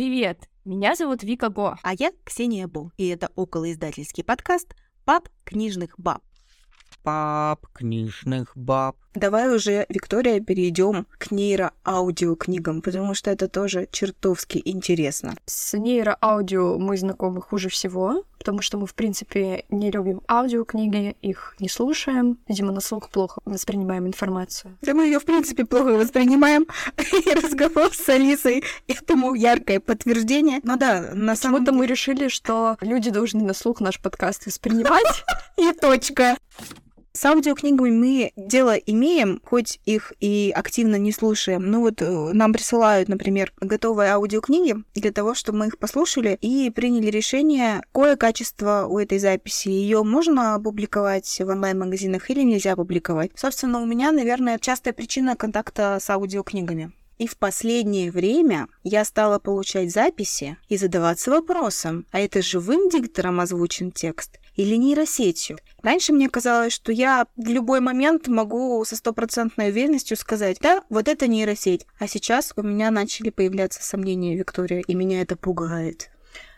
Привет! Меня зовут Вика Го. А я Ксения Бо, и это околоиздательский подкаст «Пап книжных баб». Пап книжных баб. Давай уже, Виктория, перейдем к нейроаудиокнигам, потому что это тоже чертовски интересно. С нейроаудио мы знакомы хуже всего, потому что мы, в принципе, не любим аудиокниги, их не слушаем. Видимо, на слух плохо воспринимаем информацию. Да мы ее, в принципе, плохо воспринимаем. И разговор с Алисой этому яркое подтверждение. Ну да, на самом Почему-то мы решили, что люди должны на слух наш подкаст воспринимать. И точка. С аудиокнигами мы дело имеем, хоть их и активно не слушаем. Ну вот э, нам присылают, например, готовые аудиокниги для того, чтобы мы их послушали и приняли решение, какое качество у этой записи. Ее можно опубликовать в онлайн-магазинах или нельзя опубликовать. Собственно, у меня, наверное, частая причина контакта с аудиокнигами. И в последнее время я стала получать записи и задаваться вопросом, а это живым диктором озвучен текст или нейросетью. Раньше мне казалось, что я в любой момент могу со стопроцентной уверенностью сказать, да, вот это нейросеть. А сейчас у меня начали появляться сомнения, Виктория, и меня это пугает.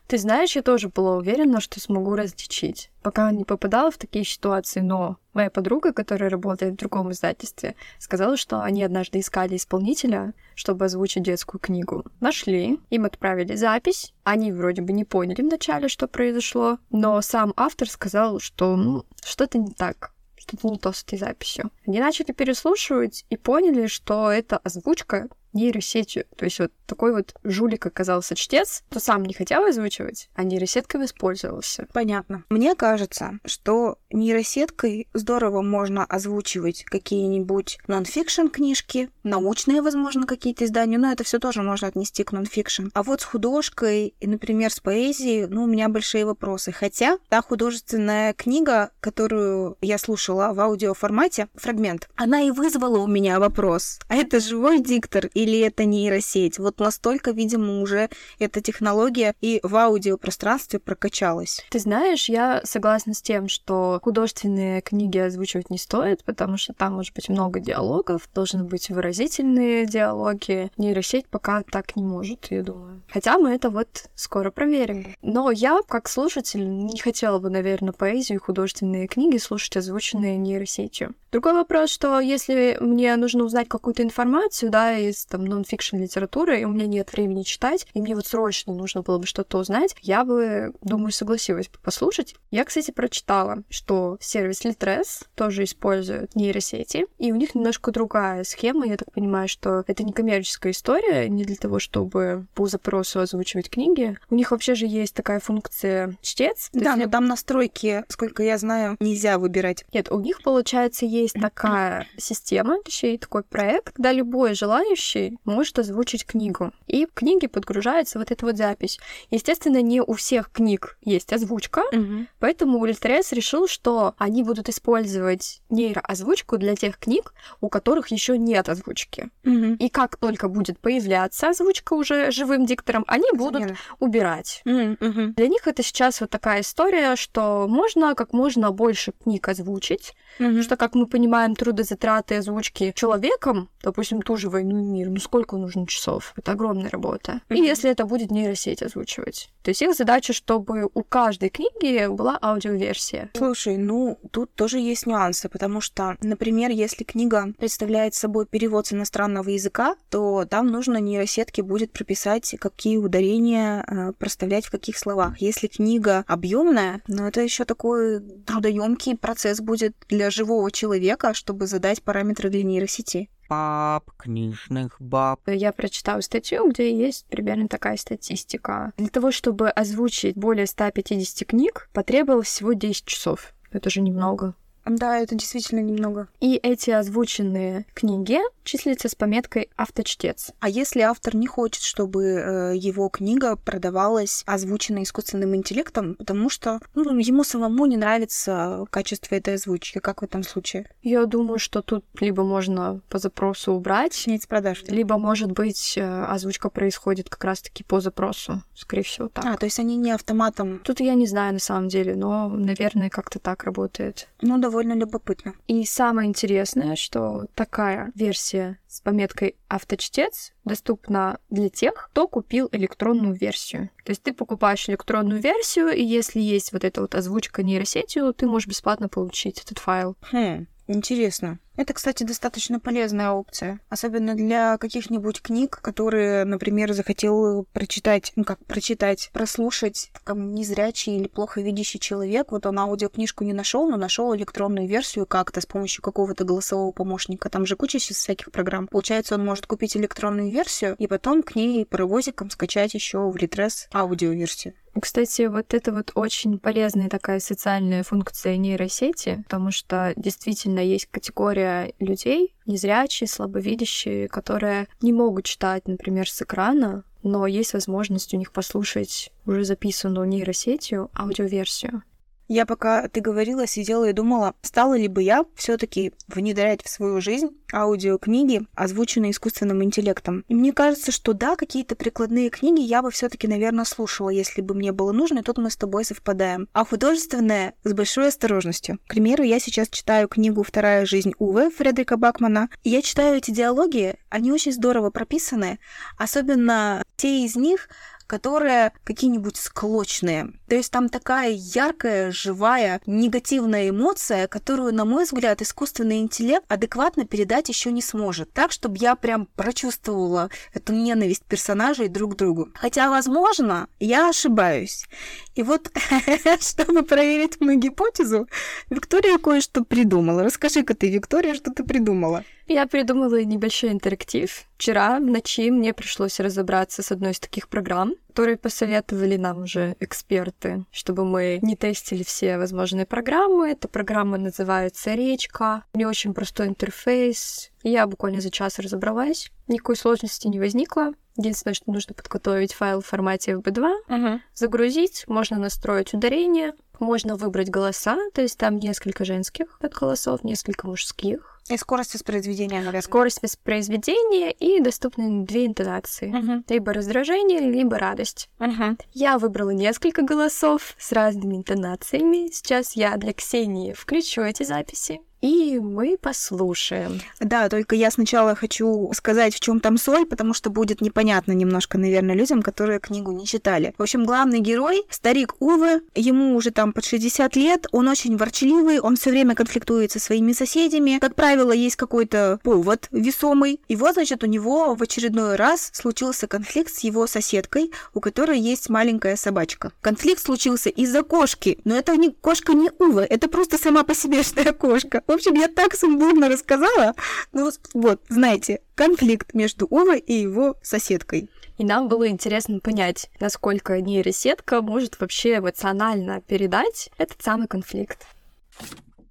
Ты знаешь, я тоже была уверена, что смогу различить. Пока не попадала в такие ситуации, но моя подруга, которая работает в другом издательстве, сказала, что они однажды искали исполнителя, чтобы озвучить детскую книгу. Нашли, им отправили запись. Они вроде бы не поняли вначале, что произошло, но сам автор сказал, что ну, что-то не так что-то не то с этой записью. Они начали переслушивать и поняли, что это озвучка нейросетью. То есть вот такой вот жулик оказался чтец, кто сам не хотел озвучивать, а нейросеткой воспользовался. Понятно. Мне кажется, что нейросеткой здорово можно озвучивать какие-нибудь нонфикшн книжки, научные, возможно, какие-то издания, но это все тоже можно отнести к нонфикшн. А вот с художкой и, например, с поэзией, ну, у меня большие вопросы. Хотя та художественная книга, которую я слушала в аудиоформате, фрагмент, она и вызвала у меня вопрос. А это живой диктор или это нейросеть? Вот настолько, видимо, уже эта технология и в аудиопространстве прокачалась. Ты знаешь, я согласна с тем, что художественные книги озвучивать не стоит, потому что там может быть много диалогов, должны быть выразительные диалоги. Нейросеть пока так не может, я думаю. Хотя мы это вот скоро проверим. Но я, как слушатель, не хотела бы, наверное, поэзию и художественные книги слушать озвученные нейросетью. Другой вопрос, что если мне нужно узнать какую-то информацию, да, из там нон-фикшн литературы, и у меня нет времени читать, и мне вот срочно нужно было бы что-то узнать, я бы, думаю, согласилась бы послушать. Я, кстати, прочитала, что сервис Litres тоже использует нейросети, и у них немножко другая схема. Я так понимаю, что это не коммерческая история, не для того, чтобы по запросу озвучивать книги. У них вообще же есть такая функция чтец. Да, но там настройки, сколько я знаю, нельзя выбирать. Нет, у них, получается, есть такая система, точнее, такой проект, когда любой желающий может озвучить книгу. И в книге подгружается вот эта вот запись. Естественно, не у всех книг есть озвучка, Мгм. поэтому Литрес решил, что они будут использовать нейроозвучку для тех книг, у которых еще нет озвучки. Мгм. И как только будет появляться озвучка уже живым диктором, они будут Понятно. убирать. Мгм. Для них это сейчас вот такая история, что можно как можно больше книг озвучить, Мгм. что, как мы понимаем, трудозатраты озвучки человеком, допустим, ту же «Войну и мир», ну сколько нужно часов? Это огромная работа. И если это будет нейросеть озвучивать. То есть их задача, чтобы у каждой книги была аудиоверсия. Слушай, ну тут тоже есть нюансы, потому что, например, если книга представляет собой перевод с иностранного языка, то там нужно нейросетке будет прописать, какие ударения э, проставлять в каких словах. Если книга объемная, ну это еще такой трудоемкий процесс будет для живого человека, чтобы задать параметры для нейросети. Пап книжных баб. Я прочитала статью, где есть примерно такая статистика. Для того, чтобы озвучить более 150 книг, потребовалось всего 10 часов. Это же немного. Да, это действительно немного. И эти озвученные книги числятся с пометкой «авточтец». А если автор не хочет, чтобы э, его книга продавалась озвученной искусственным интеллектом, потому что ну, ему самому не нравится качество этой озвучки, как в этом случае? Я думаю, что тут либо можно по запросу убрать, Снять с продаж. либо, может быть, э, озвучка происходит как раз-таки по запросу. Скорее всего, так. А, то есть они не автоматом. Тут я не знаю на самом деле, но, наверное, как-то так работает. Ну, довольно любопытно. И самое интересное, что такая версия с пометкой «Авточтец» доступна для тех, кто купил электронную версию. То есть ты покупаешь электронную версию, и если есть вот эта вот озвучка нейросетью, ты можешь бесплатно получить этот файл. Хм, интересно. Это, кстати, достаточно полезная опция, особенно для каких-нибудь книг, которые, например, захотел прочитать, ну как прочитать, прослушать там, незрячий или плохо видящий человек. Вот он аудиокнижку не нашел, но нашел электронную версию как-то с помощью какого-то голосового помощника. Там же куча сейчас всяких программ. Получается, он может купить электронную версию и потом к ней паровозиком скачать еще в Литрес аудиоверсию. Кстати, вот это вот очень полезная такая социальная функция нейросети, потому что действительно есть категория людей, незрячие, слабовидящие, которые не могут читать, например, с экрана, но есть возможность у них послушать уже записанную нейросетью аудиоверсию. Я пока ты говорила, сидела и думала, стала ли бы я все-таки внедрять в свою жизнь аудиокниги, озвученные искусственным интеллектом. И мне кажется, что да, какие-то прикладные книги я бы все-таки, наверное, слушала, если бы мне было нужно, и тут мы с тобой совпадаем. А художественное с большой осторожностью. К примеру, я сейчас читаю книгу «Вторая жизнь Уве» Фредерика Бакмана, и я читаю эти диалоги, они очень здорово прописаны, особенно те из них, которые какие-нибудь склочные. То есть там такая яркая, живая, негативная эмоция, которую, на мой взгляд, искусственный интеллект адекватно передать еще не сможет. Так, чтобы я прям прочувствовала эту ненависть персонажей друг к другу. Хотя, возможно, я ошибаюсь. И вот, чтобы проверить мою гипотезу, Виктория кое-что придумала. Расскажи-ка ты, Виктория, что ты придумала. Я придумала небольшой интерактив. Вчера в ночи мне пришлось разобраться с одной из таких программ, которые посоветовали нам уже эксперты, чтобы мы не тестили все возможные программы. Эта программа называется «Речка». У нее очень простой интерфейс. Я буквально за час разобралась. Никакой сложности не возникло. Единственное, что нужно подготовить файл в формате FB2, uh-huh. загрузить, можно настроить ударение, можно выбрать голоса, то есть там несколько женских голосов, несколько мужских. И скорость воспроизведения, наверное. Скорость воспроизведения и доступны две интонации. Uh-huh. Либо раздражение, либо радость. Uh-huh. Я выбрала несколько голосов с разными интонациями. Сейчас я для Ксении включу эти записи и мы послушаем. Да, только я сначала хочу сказать, в чем там соль, потому что будет непонятно немножко, наверное, людям, которые книгу не читали. В общем, главный герой, старик Уве, ему уже там под 60 лет, он очень ворчливый, он все время конфликтует со своими соседями. Как правило, есть какой-то повод весомый. И вот, значит, у него в очередной раз случился конфликт с его соседкой, у которой есть маленькая собачка. Конфликт случился из-за кошки, но это не кошка не Уве, это просто сама по себе что кошка. В общем, я так сумбурно рассказала. Ну вот, знаете, конфликт между Увой и его соседкой. И нам было интересно понять, насколько нейросетка может вообще эмоционально передать этот самый конфликт.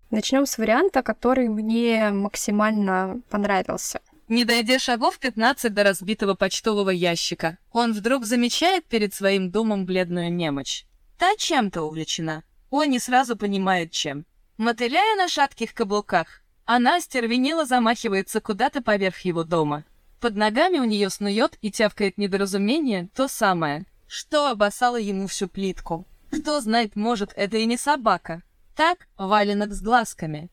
Начнем с варианта, который мне максимально понравился. Не дойдя шагов 15 до разбитого почтового ящика, он вдруг замечает перед своим домом бледную немочь. Та чем-то увлечена. Он не сразу понимает, чем. Мотыляя на шатких каблуках, она остервенело замахивается куда-то поверх его дома. Под ногами у нее снует и тявкает недоразумение то самое, что обоссало ему всю плитку. Кто знает, может, это и не собака. Так, валенок с глазками.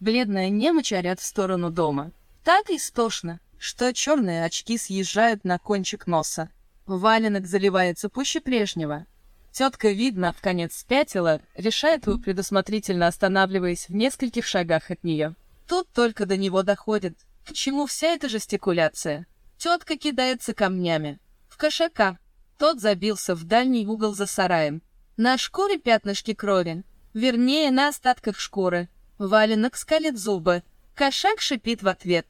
Бледная немочь орят в сторону дома. Так истошно, что черные очки съезжают на кончик носа. Валенок заливается пуще прежнего, Тетка, видно, в конец спятила, решает его предусмотрительно останавливаясь в нескольких шагах от нее. Тут только до него доходит, к чему вся эта жестикуляция. Тетка кидается камнями. В кошака. Тот забился в дальний угол за сараем. На шкуре пятнышки крови. Вернее, на остатках шкуры. Валенок скалит зубы. Кошак шипит в ответ.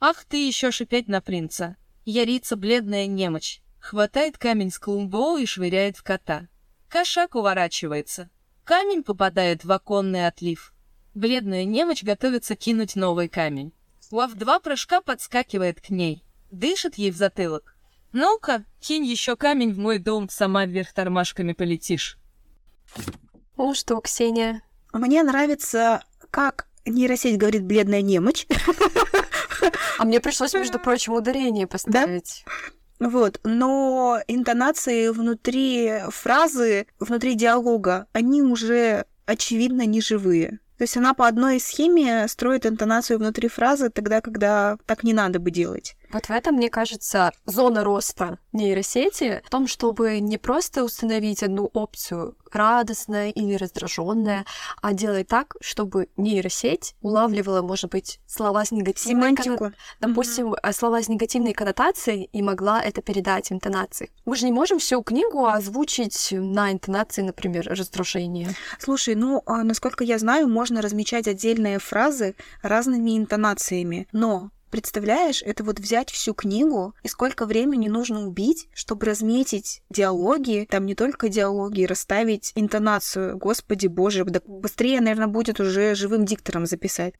«Ах ты еще шипеть на принца!» Ярица бледная немочь. Хватает камень с клумбоу и швыряет в кота. Кошак уворачивается. Камень попадает в оконный отлив. Бледная немочь готовится кинуть новый камень. Лав два прыжка подскакивает к ней. Дышит ей в затылок. «Ну-ка, кинь еще камень в мой дом, сама вверх тормашками полетишь». Ну что, Ксения? Мне нравится, как нейросеть говорит «бледная немочь». А мне пришлось, между прочим, ударение поставить. Да? Вот, но интонации внутри фразы, внутри диалога, они уже очевидно не живые. То есть она по одной схеме строит интонацию внутри фразы тогда, когда так не надо бы делать. Вот в этом, мне кажется, зона роста нейросети в том, чтобы не просто установить одну опцию радостная или раздраженная, а делать так, чтобы нейросеть улавливала, может быть, слова с негативной Семантику. конно- допустим, э, слова с негативной коннотацией и могла это передать интонацией. Мы же не можем всю книгу озвучить на интонации, например, раздражения. Слушай, ну, а, насколько я знаю, можно размечать отдельные фразы разными интонациями, но Представляешь, это вот взять всю книгу и сколько времени нужно убить, чтобы разметить диалоги, там не только диалоги, расставить интонацию. Господи боже, да быстрее, наверное, будет уже живым диктором записать.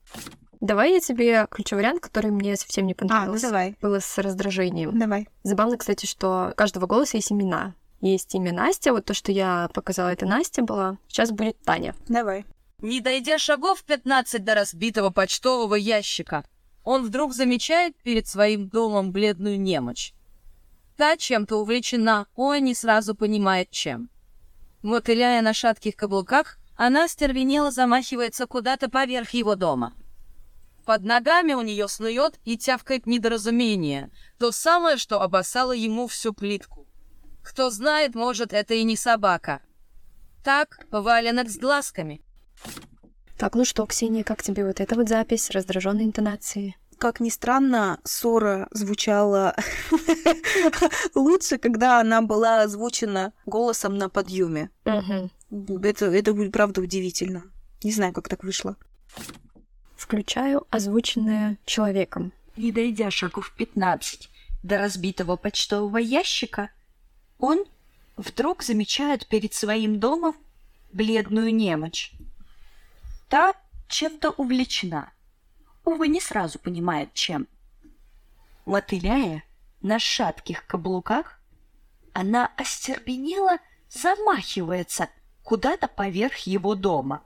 Давай я тебе ключевой вариант, который мне совсем не А, ну понравился. давай, Было с раздражением. давай. Забавно, кстати, что у каждого голоса есть имена. Есть имя Настя, вот то, что я показала, это Настя была. Сейчас будет Таня. Давай. Не дойдя шагов 15 до разбитого почтового ящика, он вдруг замечает перед своим домом бледную немочь. Та чем-то увлечена, он не сразу понимает, чем. Мотыляя на шатких каблуках, она стервенело замахивается куда-то поверх его дома. Под ногами у нее снует и тявкает недоразумение, то самое, что обоссало ему всю плитку. Кто знает, может, это и не собака. Так, валенок с глазками. Так, ну что, Ксения, как тебе вот эта вот запись раздраженной интонации? Как ни странно, ссора звучала лучше, когда она была озвучена голосом на подъеме. Это, это будет правда удивительно. Не знаю, как так вышло. Включаю озвученное человеком. Не дойдя шагов 15 до разбитого почтового ящика, он вдруг замечает перед своим домом бледную немочь. Та чем-то увлечена. Увы, не сразу понимает, чем. Мотыляя на шатких каблуках, она остервенело замахивается куда-то поверх его дома.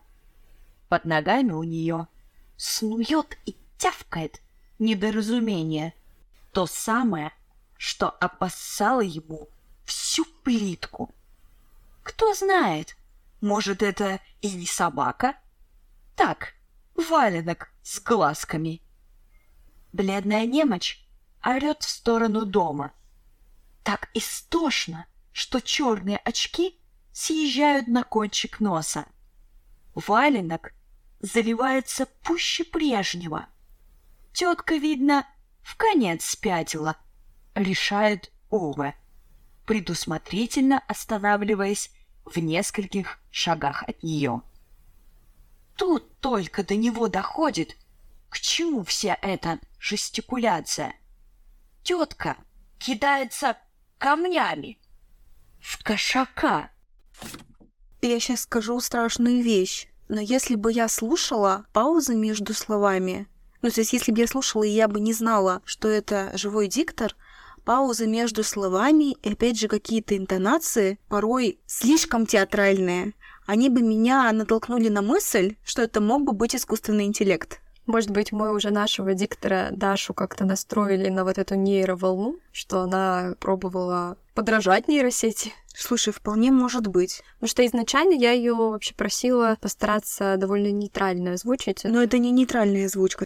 Под ногами у нее снует и тявкает недоразумение. То самое, что опасало ему всю плитку. Кто знает, может, это и не собака? Так, валенок с глазками. Бледная немочь орет в сторону дома. Так истошно, что черные очки съезжают на кончик носа. Валенок заливается пуще прежнего. Тетка, видно, в конец спятила, решает Уве, предусмотрительно останавливаясь в нескольких шагах от нее. Тут только до него доходит, к чему вся эта жестикуляция. Тетка кидается камнями в кошака. Я сейчас скажу страшную вещь. Но если бы я слушала паузы между словами, ну, то есть если бы я слушала, и я бы не знала, что это живой диктор, паузы между словами и, опять же, какие-то интонации, порой слишком театральные, они бы меня натолкнули на мысль, что это мог бы быть искусственный интеллект. Может быть, мы уже нашего диктора Дашу как-то настроили на вот эту нейроволну, что она пробовала подражать нейросети. Слушай, вполне может быть. Потому что изначально я ее вообще просила постараться довольно нейтрально озвучить. Но это не нейтральная озвучка.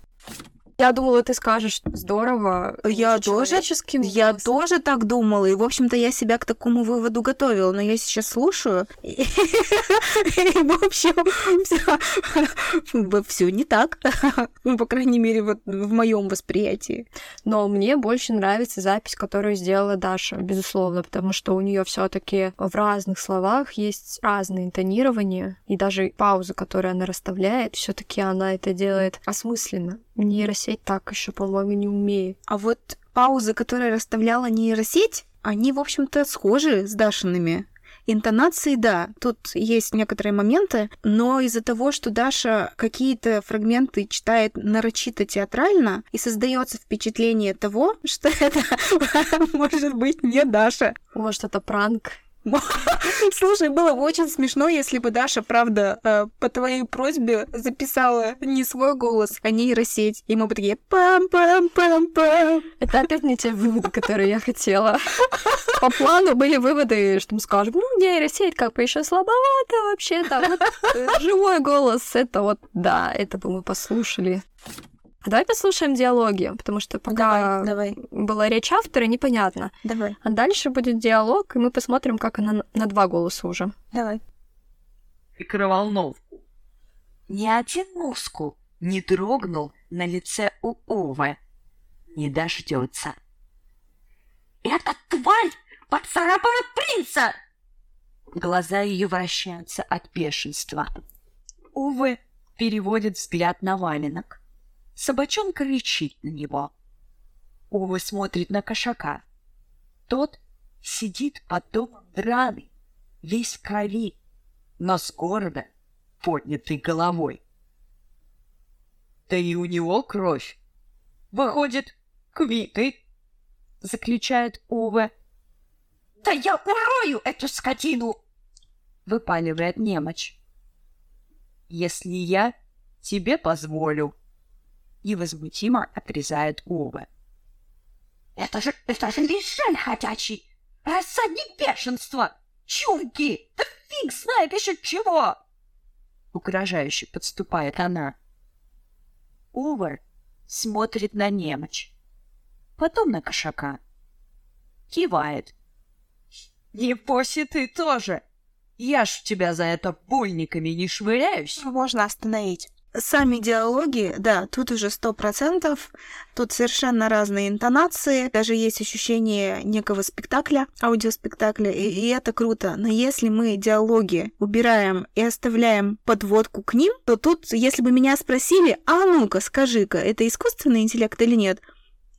Я думала, ты скажешь здорово. Я тоже- Я тоже так думала, и, в общем-то, я себя к такому выводу готовила, но я сейчас слушаю, и, в общем, все не так, по крайней мере, вот в моем восприятии. Но мне больше нравится запись, которую сделала Даша, безусловно, потому что у нее все-таки в разных словах есть разные интонирования, и даже паузы, которые она расставляет, все-таки она это делает осмысленно. Нейросеть так еще, по-моему, не умеет. А вот паузы, которые расставляла нейросеть, они, в общем-то, схожи с Дашиными. Интонации, да, тут есть некоторые моменты, но из-за того, что Даша какие-то фрагменты читает нарочито театрально, и создается впечатление того, что это может быть не Даша. Может, это пранк, Слушай, было бы очень смешно, если бы Даша, правда, э, по твоей просьбе записала не свой голос, а нейросеть. И мы бы такие пам-пам-пам-пам. Это опять не те выводы, которые я хотела. По плану были выводы, что мы скажем, ну, нейросеть как бы еще слабовато вообще там. Вот, э, живой голос, это вот, да, это бы мы послушали. А давай послушаем диалоги, потому что пока Давай, давай, была речь автора, непонятно. давай, А дальше будет диалог, и мы посмотрим, как она на- два голоса уже. давай. микроволновку. Ни один мускул не дрогнул на лице у Увы. Не дождется. «Эта тварь поцарапала принца!» Глаза ее вращаются от бешенства. Увы переводит взгляд на валенок. Собачонка кричит на него. Увы смотрит на кошака. Тот сидит под домом драный, весь в крови, но с гордо поднятой головой. Да и у него кровь. Выходит, квиты, заключает Уве. Да я урою эту скотину! Выпаливает немочь. Если я тебе позволю. Невозмутимо отрезает Уве. Это же, это же лишен ходячий! Рассадник бешенства! Чурки! Да фиг знает еще чего! Угрожающе подступает она. Увар смотрит на немочь, потом на кошака. Кивает. Небось и ты тоже. Я ж тебя за это больниками не швыряюсь. Можно остановить. Сами диалоги, да, тут уже сто процентов, тут совершенно разные интонации, даже есть ощущение некого спектакля, аудиоспектакля, и, и это круто. Но если мы диалоги убираем и оставляем подводку к ним, то тут, если бы меня спросили, а ну-ка, скажи-ка, это искусственный интеллект или нет,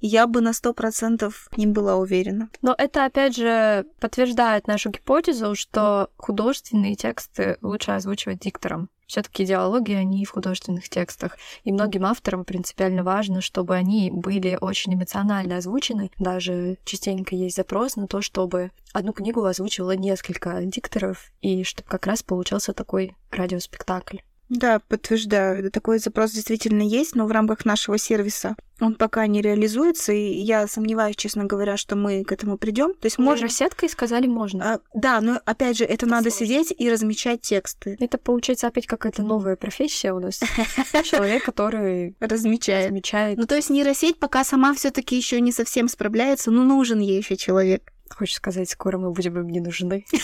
я бы на сто процентов не была уверена. Но это, опять же, подтверждает нашу гипотезу, что художественные тексты лучше озвучивать диктором. Все таки диалоги, они в художественных текстах. И многим авторам принципиально важно, чтобы они были очень эмоционально озвучены. Даже частенько есть запрос на то, чтобы одну книгу озвучивало несколько дикторов, и чтобы как раз получился такой радиоспектакль. Да, подтверждаю. Такой запрос действительно есть, но в рамках нашего сервиса он пока не реализуется, и я сомневаюсь, честно говоря, что мы к этому придем. То есть можно... Сеткой сказали можно. А, да, но опять же, это надо сидеть и размечать тексты. Это получается опять какая-то новая профессия у нас. Человек, который Размечает. Ну, то есть нейросеть пока сама все таки еще не совсем справляется, но нужен ей еще человек. Хочешь сказать, скоро мы будем им не нужны.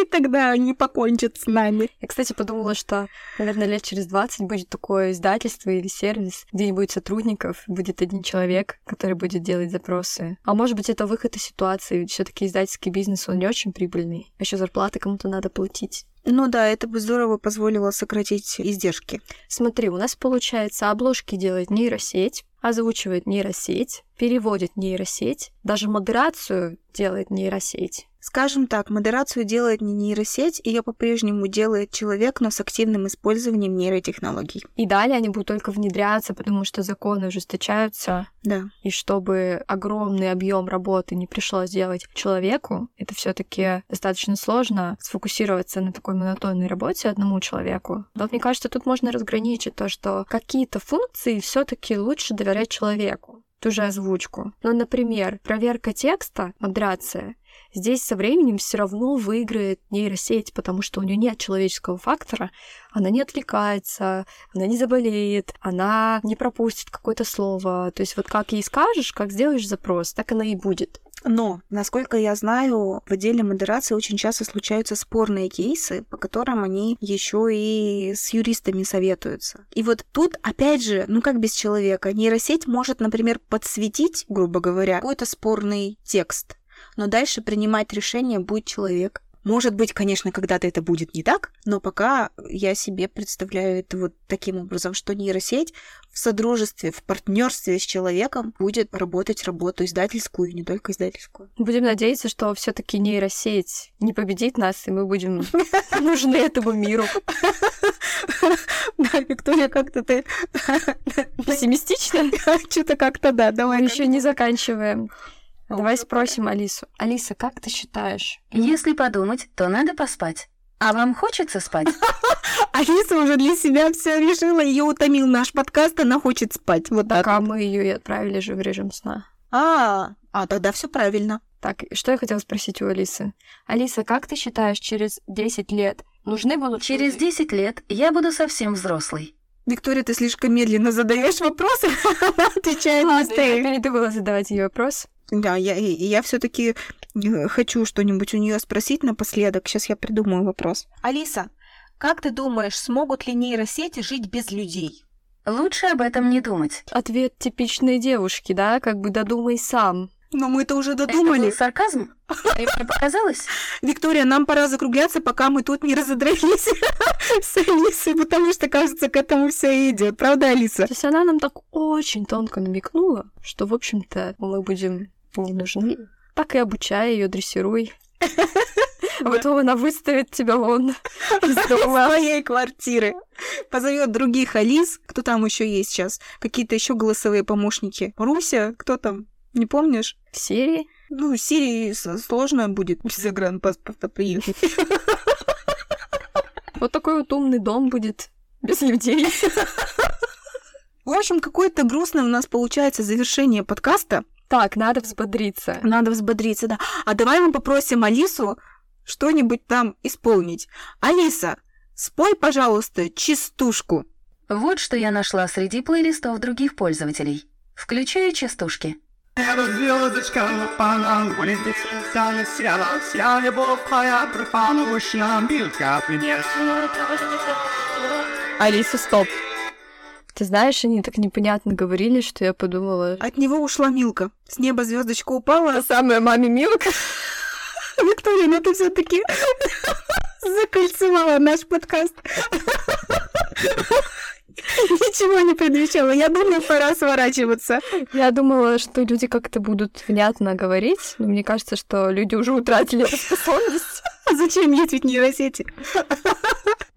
И тогда они покончат с нами. Я, кстати, подумала, что, наверное, лет через 20 будет такое издательство или сервис, где не будет сотрудников, будет один человек, который будет делать запросы. А может быть, это выход из ситуации, все таки издательский бизнес, он не очень прибыльный. А еще зарплаты кому-то надо платить. Ну да, это бы здорово позволило сократить издержки. Смотри, у нас получается обложки делает нейросеть, озвучивает нейросеть, переводит нейросеть, даже модерацию делает нейросеть. Скажем так, модерацию делает не нейросеть, ее по-прежнему делает человек, но с активным использованием нейротехнологий. И далее они будут только внедряться, потому что законы ужесточаются. Да. И чтобы огромный объем работы не пришлось делать человеку, это все-таки достаточно сложно сфокусироваться на такой монотонной работе одному человеку. Но мне кажется, тут можно разграничить то, что какие-то функции все-таки лучше доверять человеку ту же озвучку. Ну, например, проверка текста, модерация, здесь со временем все равно выиграет нейросеть, потому что у нее нет человеческого фактора, она не отвлекается, она не заболеет, она не пропустит какое-то слово. То есть вот как ей скажешь, как сделаешь запрос, так она и будет. Но, насколько я знаю, в отделе модерации очень часто случаются спорные кейсы, по которым они еще и с юристами советуются. И вот тут, опять же, ну как без человека, нейросеть может, например, подсветить, грубо говоря, какой-то спорный текст, но дальше принимать решение будет человек. Может быть, конечно, когда-то это будет не так, но пока я себе представляю это вот таким образом, что нейросеть в содружестве, в партнерстве с человеком будет работать работу издательскую, и не только издательскую. Будем надеяться, что все-таки нейросеть не победит нас, и мы будем нужны этому миру. Да, Виктория, как-то ты Пессимистично? что-то как-то, да, давай. Мы еще не заканчиваем Давай спросим Алису. Алиса, как ты считаешь? Если подумать, то надо поспать. А вам хочется спать? Алиса уже для себя все решила, ее утомил наш подкаст, она хочет спать. Вот так. Пока мы ее и отправили же в режим сна. А, а тогда все правильно. Так, что я хотела спросить у Алисы? Алиса, как ты считаешь, через 10 лет нужны будут... Через 10 лет я буду совсем взрослый. Виктория, ты слишком медленно задаешь вопросы, она отвечает Ладно, я передумала задавать ей вопрос. Да, я, я все-таки хочу что-нибудь у нее спросить напоследок. Сейчас я придумаю вопрос. Алиса, как ты думаешь, смогут ли нейросети жить без людей? Лучше об этом не думать. Ответ типичной девушки, да? Как бы додумай сам. Но мы это уже Это додумали. был сарказм? Мне показалось? Виктория, нам пора закругляться, пока мы тут не разодрались с Алисой, потому что, кажется, к этому все идет. Правда, Алиса? То есть она нам так очень тонко намекнула, что, в общем-то, мы будем не нужны. Так и обучай ее, дрессируй. А потом она выставит тебя вон из дома. своей квартиры. Позовет других Алис. Кто там еще есть сейчас? Какие-то еще голосовые помощники. Руся, кто там? Не помнишь? В серии Ну, Сирии с- сложно будет без загранпаспорта приехать. вот такой вот умный дом будет без людей. В общем, какое-то грустное у нас получается завершение подкаста. Так, надо взбодриться. Надо взбодриться, да. А давай мы попросим Алису что-нибудь там исполнить. Алиса, спой, пожалуйста, частушку. Вот что я нашла среди плейлистов других пользователей. Включаю частушки. Звездочка улетит, вся любовь пропала. Алиса, стоп. Ты знаешь, они так непонятно говорили, что я подумала... От него ушла Милка. С неба звездочка упала. Та самая маме Милка. Виктория, ну ты все-таки закольцевала наш подкаст. Ничего не предвещало. Я думаю, пора сворачиваться. Я думала, что люди как-то будут внятно говорить, но мне кажется, что люди уже утратили эту способность. А зачем есть ведь нейросети?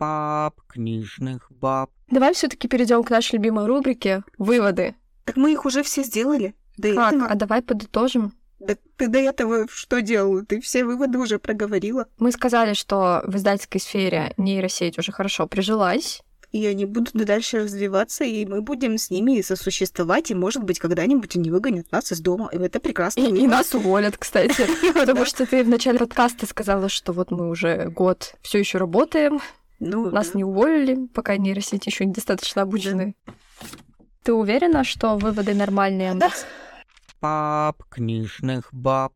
Пап книжных баб. Давай все таки перейдем к нашей любимой рубрике «Выводы». Так мы их уже все сделали. До Как? этого. А давай подытожим. Да ты до этого что делала? Ты все выводы уже проговорила. Мы сказали, что в издательской сфере нейросеть уже хорошо прижилась. И они будут дальше развиваться, и мы будем с ними сосуществовать, и, может быть, когда-нибудь они выгонят нас из дома. И это прекрасно. И, и нас уволят, кстати. Потому что ты в начале подкаста сказала, что вот мы уже год все еще работаем, Ну, нас не уволили, пока нейросети еще недостаточно обучены. Ты уверена, что выводы нормальные? Да. Пап книжных баб.